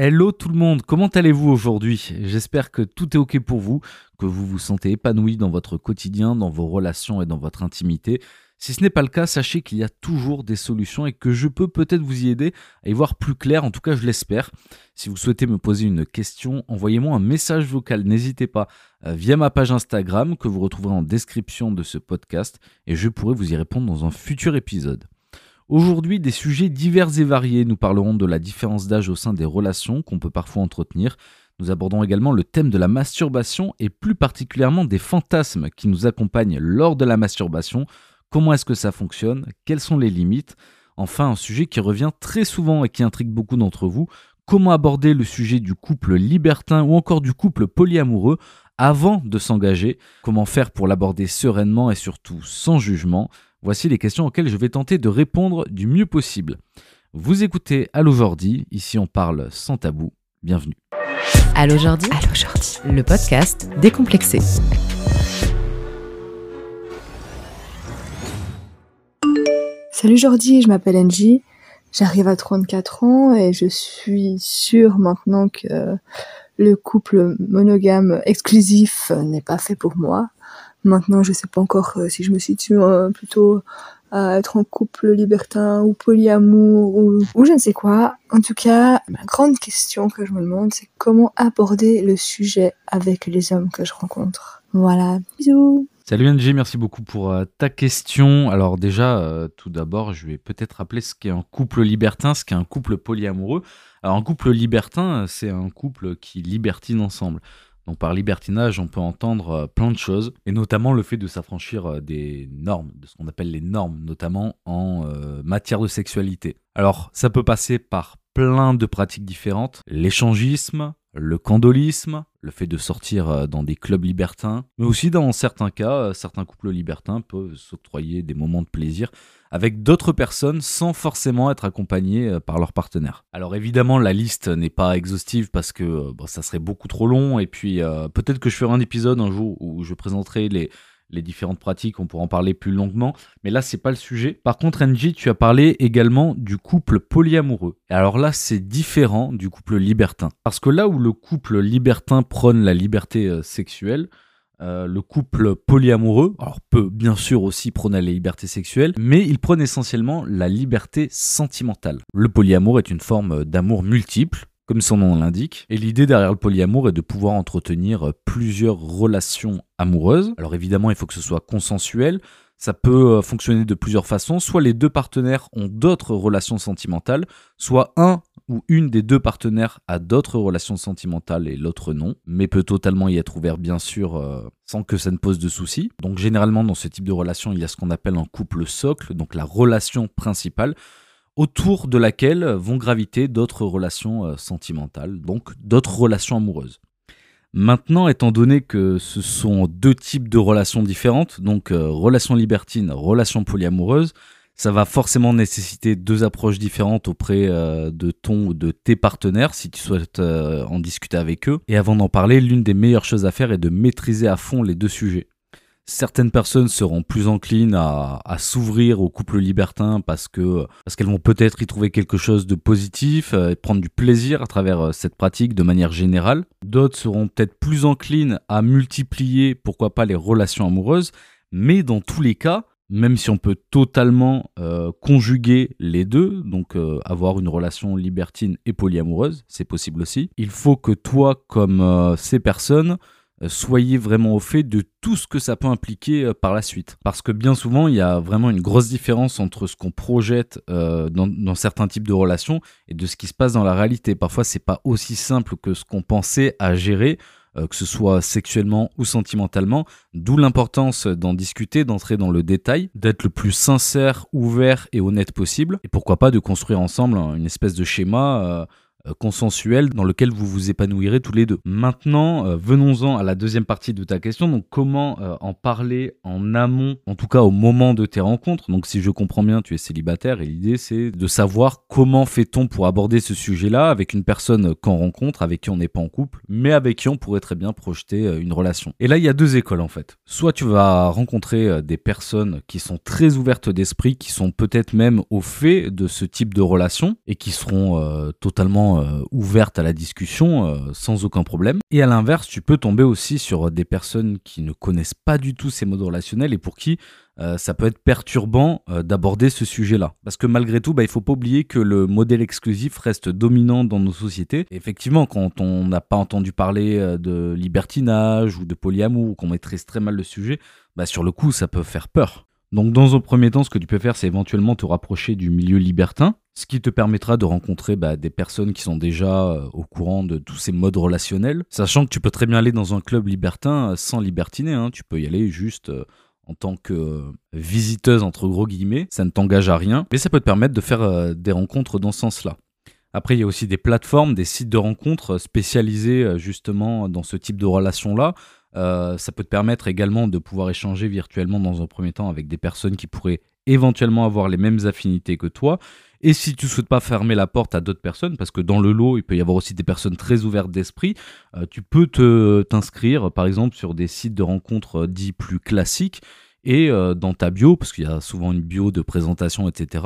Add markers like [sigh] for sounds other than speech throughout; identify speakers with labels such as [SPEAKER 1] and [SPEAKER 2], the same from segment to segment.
[SPEAKER 1] Hello tout le monde, comment allez-vous aujourd'hui? J'espère que tout est ok pour vous, que vous vous sentez épanoui dans votre quotidien, dans vos relations et dans votre intimité. Si ce n'est pas le cas, sachez qu'il y a toujours des solutions et que je peux peut-être vous y aider à y voir plus clair, en tout cas je l'espère. Si vous souhaitez me poser une question, envoyez-moi un message vocal, n'hésitez pas, euh, via ma page Instagram que vous retrouverez en description de ce podcast et je pourrai vous y répondre dans un futur épisode. Aujourd'hui, des sujets divers et variés. Nous parlerons de la différence d'âge au sein des relations qu'on peut parfois entretenir. Nous abordons également le thème de la masturbation et plus particulièrement des fantasmes qui nous accompagnent lors de la masturbation. Comment est-ce que ça fonctionne? Quelles sont les limites? Enfin, un sujet qui revient très souvent et qui intrigue beaucoup d'entre vous. Comment aborder le sujet du couple libertin ou encore du couple polyamoureux avant de s'engager? Comment faire pour l'aborder sereinement et surtout sans jugement? Voici les questions auxquelles je vais tenter de répondre du mieux possible. Vous écoutez Allo Jordi, ici on parle sans tabou. Bienvenue.
[SPEAKER 2] Allo Jordi, Allo Jordi, le podcast décomplexé.
[SPEAKER 3] Salut Jordi, je m'appelle Angie, j'arrive à 34 ans et je suis sûre maintenant que le couple monogame exclusif n'est pas fait pour moi. Maintenant, je sais pas encore euh, si je me situe euh, plutôt à être en couple libertin ou polyamour ou, je ne sais quoi. En tout cas, la grande question que je me demande, c'est comment aborder le sujet avec les hommes que je rencontre. Voilà, bisous
[SPEAKER 1] Salut Angie, merci beaucoup pour euh, ta question. Alors déjà, tout d'abord, je vais peut-être rappeler ce qu'est un couple libertin, ce qu'est un couple polyamoureux. Alors un couple libertin, c'est un couple qui libertine ensemble. Donc par libertinage, on peut entendre euh, plein de choses, et notamment le fait de s'affranchir euh, des normes, de ce qu'on appelle les normes, notamment en euh, matière de sexualité. Alors ça peut passer par plein de pratiques différentes, l'échangisme, le candolisme, le fait de sortir dans des clubs libertins, mais aussi dans certains cas, certains couples libertins peuvent s'octroyer des moments de plaisir avec d'autres personnes sans forcément être accompagnés euh, par leur partenaire. Alors évidemment, la liste n'est pas exhaustive parce que euh, ça serait beaucoup trop long et puis euh, peut-être que je ferai un épisode un jour où je présenterai les, différentes pratiques, on pourra en parler plus longuement, mais là c'est pas le sujet. Par contre, Angie, tu as parlé également du couple polyamoureux. Alors là, c'est différent du couple libertin. Parce que là où le couple libertin prône la liberté sexuelle, euh, le couple polyamoureux, alors peut bien sûr aussi prôner la liberté sexuelle, mais il prône essentiellement la liberté sentimentale. Le polyamour est une forme d'amour multiple, comme son nom l'indique, et l'idée derrière le polyamour est de pouvoir entretenir plusieurs relations amoureuses. Alors évidemment, il faut que ce soit consensuel, ça peut euh, fonctionner de plusieurs façons. Soit les deux partenaires ont d'autres relations sentimentales, soit un ou une des deux partenaires a d'autres relations sentimentales et l'autre non, mais peut totalement y être ouvert bien sûr euh, sans que ça ne pose de soucis. Donc généralement dans ce type de relation, il y a ce qu'on appelle un couple socle, donc la relation principale autour de laquelle vont graviter d'autres relations euh, sentimentales, donc d'autres relations amoureuses. Maintenant, étant donné que ce sont deux types de relations différentes, donc euh, relation libertine, relation polyamoureuse, ça va forcément nécessiter deux approches différentes auprès euh, de ton ou de tes partenaires si tu souhaites euh, en discuter avec eux. Et avant d'en parler, l'une des meilleures choses à faire est de maîtriser à fond les deux sujets. Certaines personnes seront plus enclines à, s'ouvrir au couple libertin parce que parce qu'elles vont peut-être y trouver quelque chose de positif euh, et prendre du plaisir à travers euh, cette pratique de manière générale. D'autres seront peut-être plus enclines à multiplier, pourquoi pas, les relations amoureuses. Mais dans tous les cas, même si on peut totalement euh, conjuguer les deux, donc avoir une relation libertine et polyamoureuse, c'est possible aussi. Il faut que toi, comme ces personnes, soyez vraiment au fait de tout ce que ça peut impliquer euh, par la suite. Parce que bien souvent, il y a vraiment une grosse différence entre ce qu'on projette euh, dans, certains types de relations et de ce qui se passe dans la réalité. Parfois, c'est pas aussi simple que ce qu'on pensait à gérer que ce soit sexuellement ou sentimentalement, d'où l'importance d'en discuter, d'entrer dans le détail, d'être le plus sincère, ouvert et honnête possible, et pourquoi pas de construire ensemble une espèce de schéma euh, consensuel dans lequel vous vous épanouirez tous les deux. Maintenant, euh, venons-en à la deuxième partie de ta question. Donc, comment euh, en parler en amont, en tout cas au moment de tes rencontres? Donc, si je comprends bien, tu es célibataire et l'idée c'est de savoir comment fait-on pour aborder ce sujet-là avec une personne qu'on rencontre, avec qui on n'est pas en couple, mais avec qui on pourrait très bien projeter une relation. Et là, il y a deux écoles en fait. Soit tu vas rencontrer des personnes qui sont très ouvertes d'esprit, qui sont peut-être même au fait de ce type de relation et qui seront totalement euh, ouverte à la discussion euh, sans aucun problème. Et à l'inverse, tu peux tomber aussi sur des personnes qui ne connaissent pas du tout ces modes relationnels et pour qui euh, ça peut être perturbant d'aborder ce sujet-là. Parce que malgré tout, bah, il faut pas oublier que le modèle exclusif reste dominant dans nos sociétés. effectivement, quand on n'a pas entendu parler de libertinage ou de polyamour ou qu'on maîtrise très mal le sujet, bah, sur le coup, ça peut faire peur. Donc dans un premier temps, ce que tu peux faire, c'est éventuellement te rapprocher du milieu libertin, ce qui te permettra de rencontrer bah, des personnes qui sont déjà euh, au courant de tous ces modes relationnels, sachant que tu peux très bien aller dans un club libertin euh, sans libertiner, hein. tu peux y aller juste euh, en tant que visiteuse entre gros guillemets, ça ne t'engage à rien, mais ça peut te permettre de faire des rencontres dans ce sens-là. Après, il y a aussi des plateformes, des sites de rencontres spécialisés justement dans ce type de relations-là, euh, ça peut te permettre également de pouvoir échanger virtuellement dans un premier temps avec des personnes qui pourraient éventuellement avoir les mêmes affinités que toi. Et si tu ne souhaites pas fermer la porte à d'autres personnes, parce que dans le lot, il peut y avoir aussi des personnes très ouvertes d'esprit, euh, tu peux t'inscrire par exemple sur des sites de rencontres dits plus classiques. Et euh, dans ta bio, parce qu'il y a souvent une bio de présentation, etc.,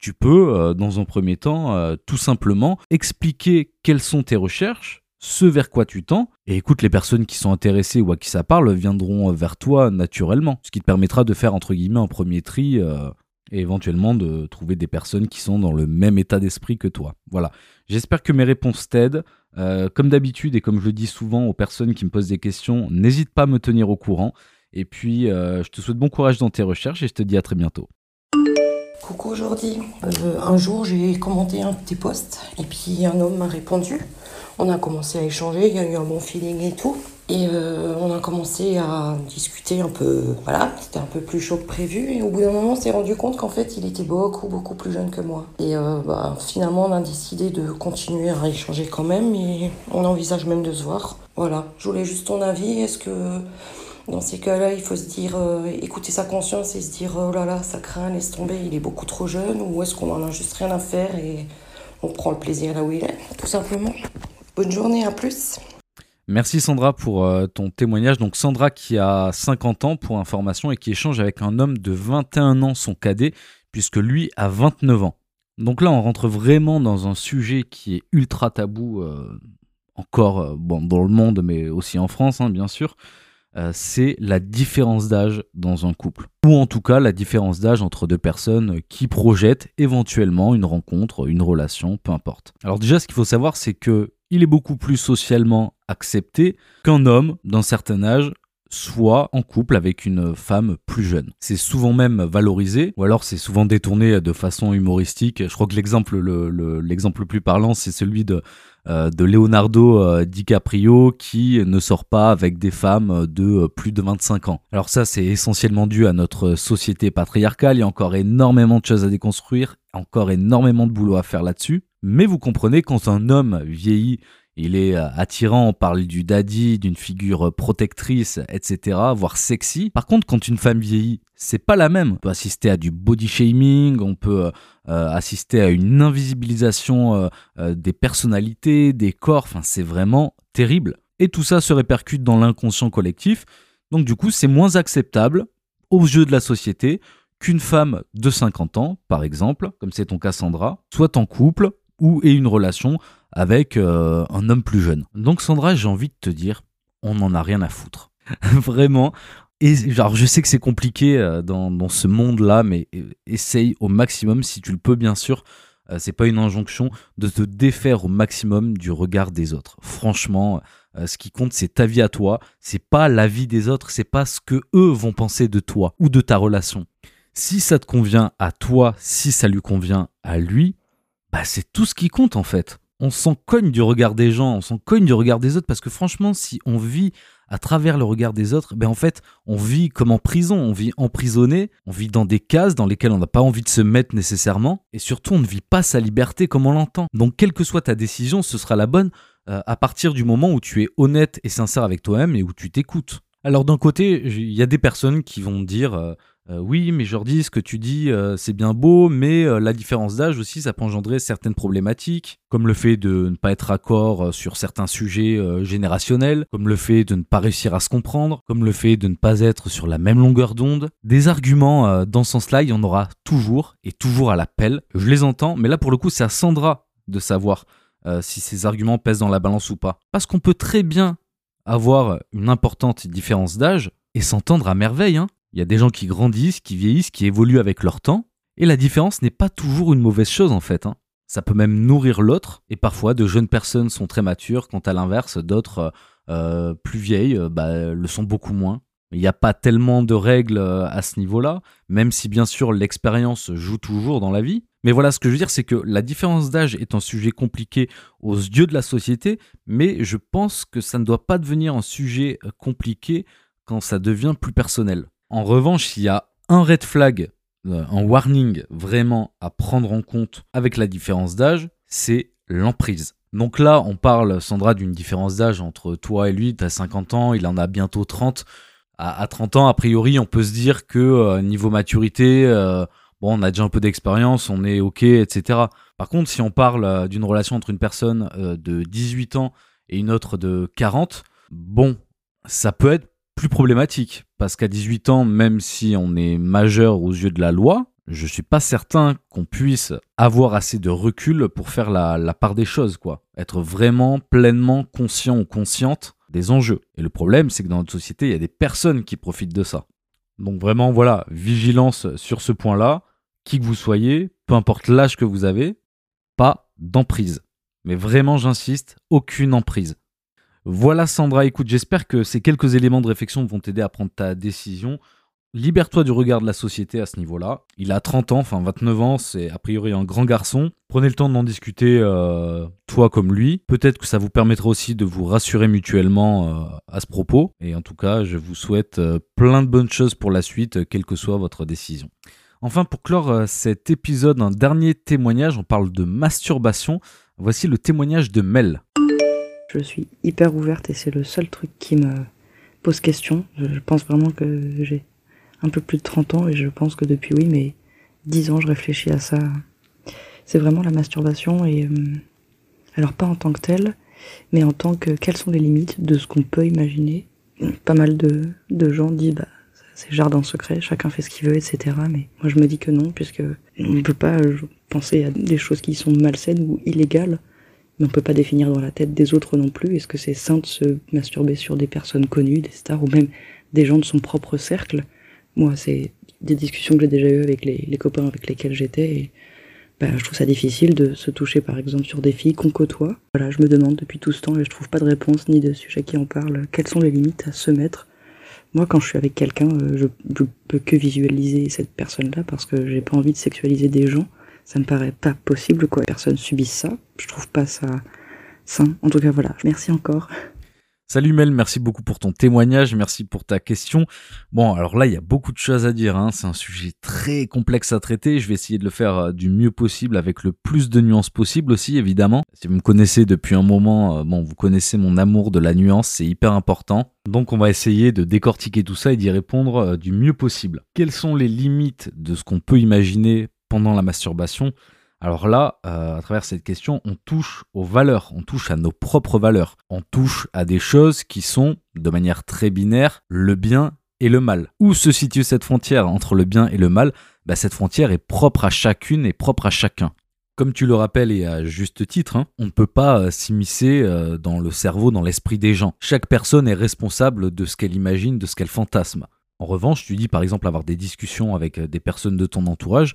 [SPEAKER 1] tu peux, dans un premier temps, tout simplement expliquer quelles sont tes recherches, ce vers quoi tu tends, et écoute, les personnes qui sont intéressées ou à qui ça parle viendront vers toi naturellement, ce qui te permettra de faire entre guillemets un premier tri euh, et éventuellement de trouver des personnes qui sont dans le même état d'esprit que toi. Voilà, j'espère que mes réponses t'aident. Euh, comme d'habitude et comme je le dis souvent aux personnes qui me posent des questions, n'hésite pas à me tenir au courant. Et puis, euh, je te souhaite bon courage dans tes recherches et je te dis à très bientôt.
[SPEAKER 4] Coucou aujourd'hui. un jour, j'ai commenté un petit post et puis un homme m'a répondu. On a commencé à échanger, il y a eu un bon feeling et tout. Et euh, on a commencé à discuter un peu, voilà, c'était un peu plus chaud que prévu. Et au bout d'un moment, on s'est rendu compte qu'en fait, il était beaucoup, beaucoup plus jeune que moi. Et euh, bah, finalement, on a décidé de continuer à échanger quand même. Et on envisage même de se voir. Voilà, je voulais juste ton avis. Est-ce que dans ces cas-là, il faut se dire, euh, écouter sa conscience et se dire, oh là là, ça craint, laisse tomber, il est beaucoup trop jeune. Ou est-ce qu'on en a juste rien à faire et on prend le plaisir là où il est, tout simplement Bonne journée, à plus.
[SPEAKER 1] Merci Sandra pour euh, ton témoignage. Donc Sandra qui a 50 ans pour information et qui échange avec un homme de 21 ans, son cadet, puisque lui a 29 ans. Donc là, on rentre vraiment dans un sujet qui est ultra tabou, euh, encore bon, dans le monde, mais aussi en France, hein, bien sûr. C'est la différence d'âge dans un couple. Ou en tout cas, la différence d'âge entre deux personnes qui projettent éventuellement une rencontre, une relation, peu importe. Alors déjà, ce qu'il faut savoir, c'est que il est beaucoup plus socialement accepté qu'un homme d'un certain âge soit en couple avec une femme plus jeune. C'est souvent même valorisé, ou alors c'est souvent détourné de façon humoristique. Je crois que l'exemple le, plus parlant, c'est celui de, euh, de Leonardo euh, DiCaprio qui ne sort pas avec des femmes de plus de 25 ans. Alors ça, c'est essentiellement dû à notre société patriarcale. Il y a encore énormément de choses à déconstruire, encore énormément de boulot à faire là-dessus. Mais vous comprenez, quand un homme vieillit, il est euh, attirant, on parle du daddy, d'une figure protectrice, etc., voire sexy. Par contre, quand une femme vieillit, c'est pas la même. On peut assister à du body shaming, on peut euh, euh, assister à une invisibilisation des personnalités, des corps, enfin c'est vraiment terrible. Et tout ça se répercute dans l'inconscient collectif. Donc du coup, c'est moins acceptable aux yeux de la société qu'une femme de 50 ans, par exemple, comme c'est ton cas Sandra, soit en couple ou ait une relation avec euh, un homme plus jeune. Donc Sandra, j'ai envie de te dire, on n'en a rien à foutre. [laughs] Vraiment. Et je sais que c'est compliqué euh, dans, ce monde-là, mais euh, essaye au maximum, si tu le peux bien sûr, c'est pas une injonction, de te défaire au maximum du regard des autres. Franchement, ce qui compte, c'est ta vie à toi, c'est pas la vie des autres, c'est pas ce que eux vont penser de toi ou de ta relation. Si ça te convient à toi, si ça lui convient à lui, bah c'est tout ce qui compte en fait. On s'en cogne du regard des gens, on s'en cogne du regard des autres parce que franchement, si on vit à travers le regard des autres, ben en fait, on vit comme en prison, on vit emprisonné, on vit dans des cases dans lesquelles on n'a pas envie de se mettre nécessairement, et surtout, on ne vit pas sa liberté comme on l'entend. Donc, quelle que soit ta décision, ce sera la bonne euh, à partir du moment où tu es honnête et sincère avec toi-même et où tu t'écoutes. Alors d'un côté, il y a des personnes qui vont dire euh, euh, oui, mais Jordi, ce que tu dis, euh, c'est bien beau, mais euh, la différence d'âge aussi, ça peut engendrer certaines problématiques, comme le fait de ne pas être accord sur certains sujets générationnels, comme le fait de ne pas réussir à se comprendre, comme le fait de ne pas être sur la même longueur d'onde. Des arguments dans ce sens-là, il y en aura toujours, et toujours à l'appel. Je les entends, mais là pour le coup, c'est à Sandra de savoir si ces arguments pèsent dans la balance ou pas. Parce qu'on peut très bien avoir une importante différence d'âge et s'entendre à merveille. Hein. Il y a des gens qui grandissent, qui vieillissent, qui évoluent avec leur temps, et la différence n'est pas toujours une mauvaise chose en fait. Hein. Ça peut même nourrir l'autre, et parfois de jeunes personnes sont très matures, quand à l'inverse, d'autres euh, plus vieilles euh, bah, le sont beaucoup moins. Il n'y a pas tellement de règles euh, à ce niveau-là, même si bien sûr l'expérience joue toujours dans la vie. Mais voilà, ce que je veux dire, c'est que la différence d'âge est un sujet compliqué aux yeux de la société, mais je pense que ça ne doit pas devenir un sujet compliqué quand ça devient plus personnel. En revanche, il y a un red flag, un warning vraiment à prendre en compte avec la différence d'âge, c'est l'emprise. Donc là, on parle, Sandra, d'une différence d'âge entre toi et lui. Tu as 50 ans, il en a bientôt 30. À, 30 ans, a priori, on peut se dire que euh, niveau maturité, euh, bon, on a déjà un peu d'expérience, on est OK, etc. Par contre, si on parle euh, d'une relation entre une personne de 18 ans et une autre de 40, bon, ça peut être plus problématique. Parce qu'à 18 ans, même si on est majeur aux yeux de la loi, je suis pas certain qu'on puisse avoir assez de recul pour faire la, part des choses, quoi. Être vraiment pleinement conscient ou consciente des enjeux. Et le problème, c'est que dans notre société, il y a des personnes qui profitent de ça. Donc vraiment, voilà, vigilance sur ce point-là. Qui que vous soyez, peu importe l'âge que vous avez, pas d'emprise. Mais vraiment, j'insiste, aucune emprise. Voilà Sandra, écoute, j'espère que ces quelques éléments de réflexion vont t'aider à prendre ta décision. Libère-toi du regard de la société à ce niveau-là. Il a 30 ans, enfin 29 ans, c'est a priori un grand garçon. Prenez le temps d'en discuter, euh, toi comme lui. Peut-être que ça vous permettra aussi de vous rassurer mutuellement euh, à ce propos. Et en tout cas, je vous souhaite euh, plein de bonnes choses pour la suite, quelle que soit votre décision. Enfin, pour clore cet épisode, un dernier témoignage, on parle de masturbation. Voici le témoignage de Mel.
[SPEAKER 5] Je suis hyper ouverte et c'est le seul truc qui me pose question. Je pense vraiment que j'ai un peu plus de 30 ans et je pense que depuis, oui, mais 10 ans, je réfléchis à ça. C'est vraiment la masturbation et. Euh, alors, pas en tant que telle, mais en tant que. Quelles sont les limites de ce qu'on peut imaginer? Pas mal de, de gens disent, bah, c'est jardin secret, chacun fait ce qu'il veut, etc. Mais moi, je me dis que non, puisque on ne peut pas penser à des choses qui sont malsaines ou illégales mais on peut pas définir dans la tête des autres non plus. Est-ce que c'est sain de se masturber sur des personnes connues, des stars ou même des gens de son propre cercle? Moi, c'est des discussions que j'ai déjà eues avec les, copains avec lesquels j'étais. Et bah, je trouve ça difficile de se toucher, par exemple, sur des filles qu'on côtoie. Voilà, je me demande depuis tout ce temps et je trouve pas de réponse ni de sujet qui en parle. Quelles sont les limites à se mettre? Moi, quand je suis avec quelqu'un, euh, je, je peux que visualiser cette personne-là parce que j'ai pas envie de sexualiser des gens. Ça me paraît pas possible, quoi. Personne subisse ça. Je trouve pas ça sain. En tout cas, voilà. Merci encore.
[SPEAKER 1] Salut Mel, merci beaucoup pour ton témoignage, merci pour ta question. Bon, alors là, il y a beaucoup de choses à dire, hein. c'est un sujet très complexe à traiter, je vais essayer de le faire euh, du mieux possible, avec le plus de nuances possible aussi, évidemment. Si vous me connaissez depuis un moment, euh, bon, vous connaissez mon amour de la nuance, c'est hyper important. Donc on va essayer de décortiquer tout ça et d'y répondre euh, du mieux possible. Quelles sont les limites de ce qu'on peut imaginer pendant la masturbation alors là, euh, à travers cette question, on touche aux valeurs, on touche à nos propres valeurs, on touche à des choses qui sont, de manière très binaire, le bien et le mal. Où se situe cette frontière entre le bien et le mal? Bah, Cette frontière est propre à chacune et propre à chacun. Comme tu le rappelles et à juste titre, hein, on ne peut pas euh, s'immiscer euh, dans le cerveau, dans l'esprit des gens. Chaque personne est responsable de ce qu'elle imagine, de ce qu'elle fantasme. En revanche, tu dis par exemple avoir des discussions avec des personnes de ton entourage,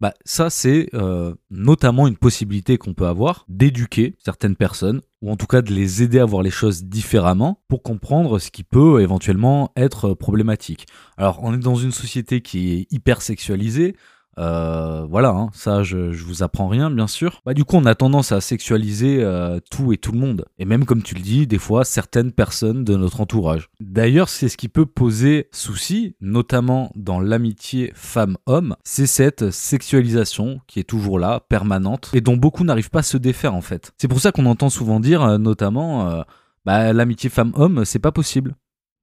[SPEAKER 1] bah, ça, c'est euh, notamment une possibilité qu'on peut avoir d'éduquer certaines personnes, ou en tout cas de les aider à voir les choses différemment pour comprendre ce qui peut éventuellement être problématique. Alors, on est dans une société qui est hyper sexualisée, euh, voilà, hein, ça je, je, vous apprends rien bien sûr. Bah du coup on a tendance à sexualiser euh, tout et tout le monde. Et même comme tu le dis, des fois certaines personnes de notre entourage. D'ailleurs c'est ce qui peut poser souci, notamment dans l'amitié femme-homme, c'est cette sexualisation qui est toujours là, permanente, et dont beaucoup n'arrivent pas à se défaire en fait. C'est pour ça qu'on entend souvent dire, euh, notamment, bah, l'amitié femme-homme c'est pas possible.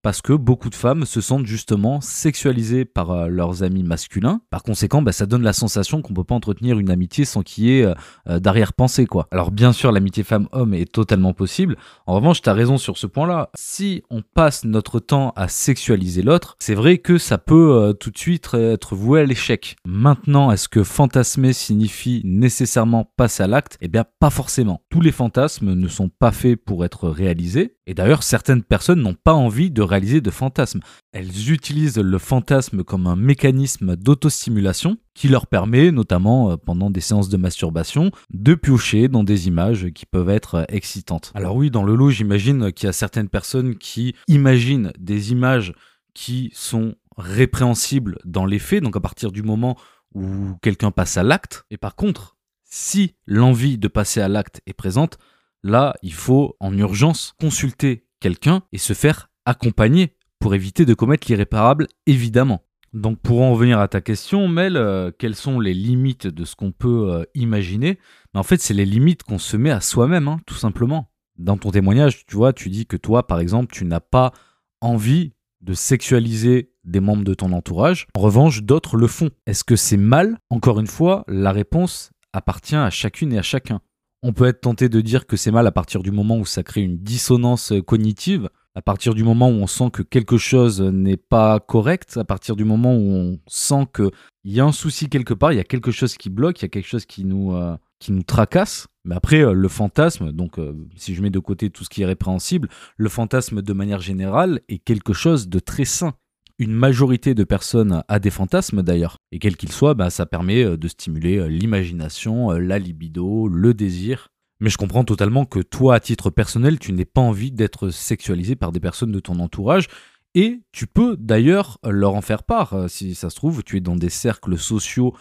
[SPEAKER 1] Parce que beaucoup de femmes se sentent justement sexualisées par euh, leurs amis masculins. Par conséquent, bah, ça donne la sensation qu'on peut pas entretenir une amitié sans qu'il y ait euh, euh, d'arrière-pensée, quoi. Alors bien sûr, l'amitié femme-homme est totalement possible. En revanche, tu as raison sur ce point-là. Si on passe notre temps à sexualiser l'autre, c'est vrai que ça peut tout de suite être voué à l'échec. Maintenant, est-ce que fantasmer signifie nécessairement passer à l'acte? Eh bien, pas forcément. Tous les fantasmes ne sont pas faits pour être réalisés. Et d'ailleurs, certaines personnes n'ont pas envie de réaliser de fantasmes. Elles utilisent le fantasme comme un mécanisme d'autostimulation qui leur permet, notamment euh, pendant des séances de masturbation, de piocher dans des images qui peuvent être euh, excitantes. Alors oui, dans le lot, j'imagine qu'il y a certaines personnes qui imaginent des images qui sont répréhensibles dans les faits, donc à partir du moment où quelqu'un passe à l'acte. Et par contre, si l'envie de passer à l'acte est présente, là, il faut en urgence consulter quelqu'un et se faire accompagner pour éviter de commettre l'irréparable, évidemment. Donc pour en revenir à ta question, Mel, euh, quelles sont les limites de ce qu'on peut euh, imaginer? Mais En fait, c'est les limites qu'on se met à soi-même, hein, tout simplement. Dans ton témoignage, tu vois, tu dis que toi, par exemple, tu n'as pas envie de sexualiser des membres de ton entourage. En revanche, d'autres le font. Est-ce que c'est mal? Encore une fois, la réponse appartient à chacune et à chacun. On peut être tenté de dire que c'est mal à partir du moment où ça crée une dissonance cognitive, à partir du moment où on sent que quelque chose n'est pas correct, à partir du moment où on sent qu'il y a un souci quelque part, il y a quelque chose qui bloque, il y a quelque chose qui nous, euh, qui nous tracasse. Mais après, euh, le fantasme, donc euh, si je mets de côté tout ce qui est répréhensible, le fantasme de manière générale est quelque chose de très sain. Une majorité de personnes a des fantasmes d'ailleurs. Et quel qu'il soit, bah, ça permet de stimuler l'imagination, la libido, le désir. Mais je comprends totalement que toi, à titre personnel, tu n'aies pas envie d'être sexualisé par des personnes de ton entourage. Et tu peux d'ailleurs leur en faire part. Euh, si ça se trouve, tu es dans des cercles sociaux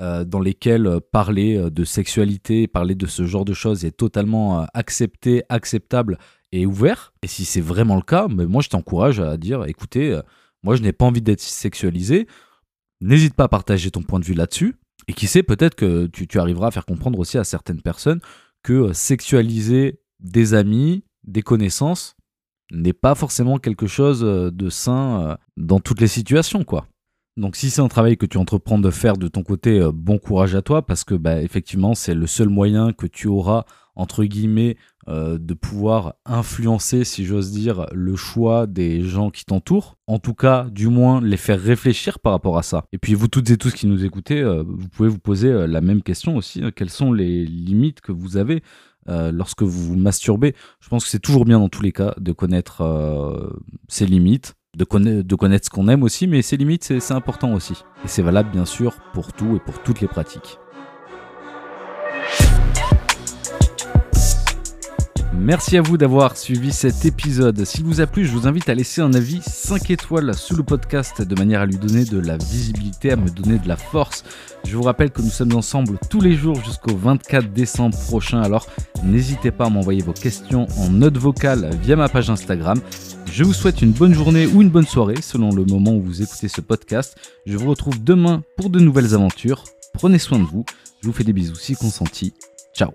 [SPEAKER 1] euh, dans lesquels euh, parler de sexualité, parler de ce genre de choses est totalement accepté, acceptable et ouvert. Et si c'est vraiment le cas, mais moi je t'encourage à dire, écoutez, moi je n'ai pas envie d'être sexualisé. N'hésite pas à partager ton point de vue là-dessus. Et qui sait, peut-être que tu arriveras à faire comprendre aussi à certaines personnes que euh, sexualiser des amis, des connaissances, n'est pas forcément quelque chose euh, de sain euh, dans toutes les situations, quoi. Donc si c'est un travail que tu entreprends de faire de ton côté, bon courage à toi, parce que bah, effectivement c'est le seul moyen que tu auras entre guillemets de pouvoir influencer, si j'ose dire, le choix des gens qui t'entourent. En tout cas, du moins les faire réfléchir par rapport à ça. Et puis vous toutes et tous qui nous écoutez, vous pouvez vous poser la même question aussi. Hein. Quelles sont les limites que vous avez lorsque vous vous masturbez? Je pense que c'est toujours bien dans tous les cas de connaître ses limites de, de connaître ce qu'on aime aussi, mais ses limites, c'est important aussi. Et c'est valable bien sûr pour tout et pour toutes les pratiques. Merci à vous d'avoir suivi cet épisode. S'il vous a plu, je vous invite à laisser un avis 5 étoiles sous le podcast de manière à lui donner de la visibilité, à me donner de la force. Je vous rappelle que nous sommes ensemble tous les jours jusqu'au 24 décembre prochain, alors n'hésitez pas à m'envoyer vos questions en note vocale via ma page Instagram. Je vous souhaite une bonne journée ou une bonne soirée selon le moment où vous écoutez ce podcast. Je vous retrouve demain pour de nouvelles aventures. Prenez soin de vous. Je vous fais des bisous si consentis. Ciao